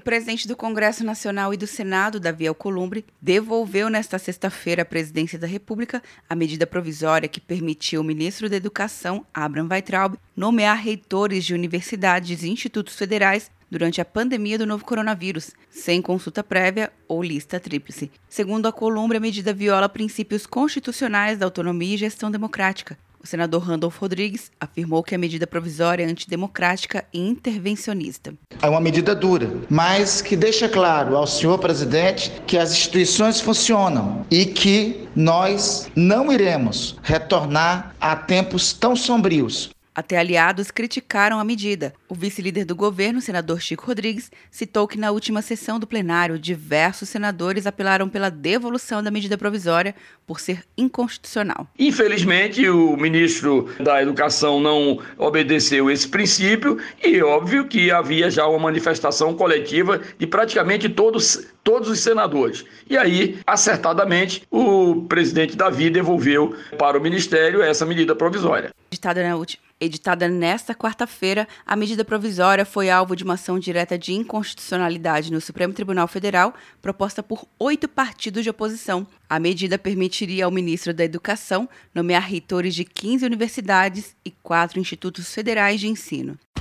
O presidente do Congresso Nacional e do Senado, Davi Alcolumbre, devolveu nesta sexta-feira à presidência da República a medida provisória que permitiu o ministro da Educação, Abraham Weitraub, nomear reitores de universidades e institutos federais durante a pandemia do novo coronavírus, sem consulta prévia ou lista tríplice. Segundo a Columbre, a medida viola princípios constitucionais da autonomia e gestão democrática, o senador Randolph Rodrigues afirmou que a medida provisória é antidemocrática e intervencionista. É uma medida dura, mas que deixa claro ao senhor presidente que as instituições funcionam e que nós não iremos retornar a tempos tão sombrios. Até aliados criticaram a medida. O vice-líder do governo, senador Chico Rodrigues, citou que na última sessão do plenário, diversos senadores apelaram pela devolução da medida provisória por ser inconstitucional. Infelizmente, o ministro da Educação não obedeceu esse princípio e óbvio que havia já uma manifestação coletiva de praticamente todos todos os senadores. E aí, acertadamente, o presidente Davi devolveu para o ministério essa medida provisória. Na última, editada nesta quarta-feira, a medida provisória foi alvo de uma ação direta de inconstitucionalidade no Supremo Tribunal Federal, proposta por oito partidos de oposição. A medida permitiria ao ministro da Educação nomear reitores de 15 universidades e quatro institutos federais de ensino.